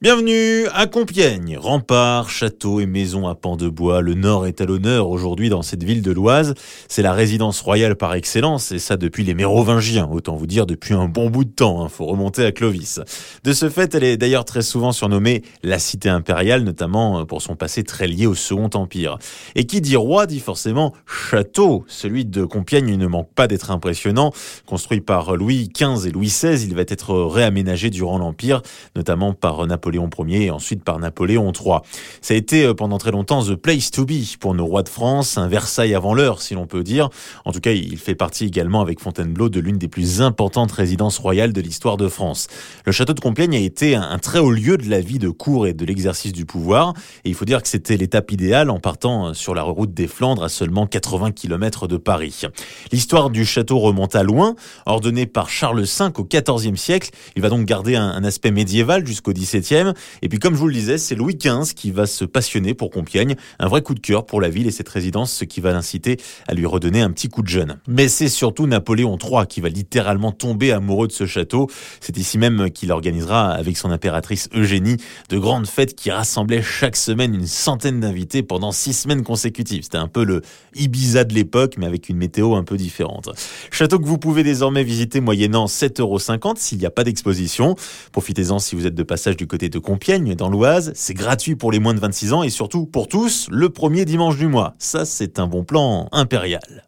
Bienvenue à Compiègne. Remparts, châteaux et maisons à pans de bois. Le Nord est à l'honneur aujourd'hui dans cette ville de l'Oise. C'est la résidence royale par excellence et ça depuis les Mérovingiens. Autant vous dire depuis un bon bout de temps. Hein. Faut remonter à Clovis. De ce fait, elle est d'ailleurs très souvent surnommée la cité impériale, notamment pour son passé très lié au Second Empire. Et qui dit roi dit forcément château. Celui de Compiègne ne manque pas d'être impressionnant. Construit par Louis XV et Louis XVI, il va être réaménagé durant l'Empire, notamment par Napoléon Napoléon Ier et ensuite par Napoléon III. Ça a été euh, pendant très longtemps the place to be pour nos rois de France, un Versailles avant l'heure si l'on peut dire. En tout cas, il fait partie également avec Fontainebleau de l'une des plus importantes résidences royales de l'histoire de France. Le château de Compiègne a été un très haut lieu de la vie de cour et de l'exercice du pouvoir et il faut dire que c'était l'étape idéale en partant euh, sur la route des Flandres à seulement 80 km de Paris. L'histoire du château remonte à loin, ordonné par Charles V au XIVe siècle. Il va donc garder un, aspect médiéval jusqu'au XVIIe et puis comme je vous le disais, c'est Louis XV qui va se passionner pour Compiègne. Un vrai coup de cœur pour la ville et cette résidence, ce qui va l'inciter à lui redonner un petit coup de jeune. Mais c'est surtout Napoléon III qui va littéralement tomber amoureux de ce château. C'est ici même qu'il organisera avec son impératrice Eugénie de grandes fêtes qui rassemblaient chaque semaine une centaine d'invités pendant six semaines consécutives. C'était un peu le Ibiza de l'époque, mais avec une météo un peu différente. Château que vous pouvez désormais visiter moyennant 7,50 euros s'il n'y a pas d'exposition. Profitez-en si vous êtes de passage du côté de Compiègne, dans l'Oise. C'est gratuit pour les moins de 26 ans et surtout pour tous, le premier dimanche du mois. Ça, c'est un bon plan impérial.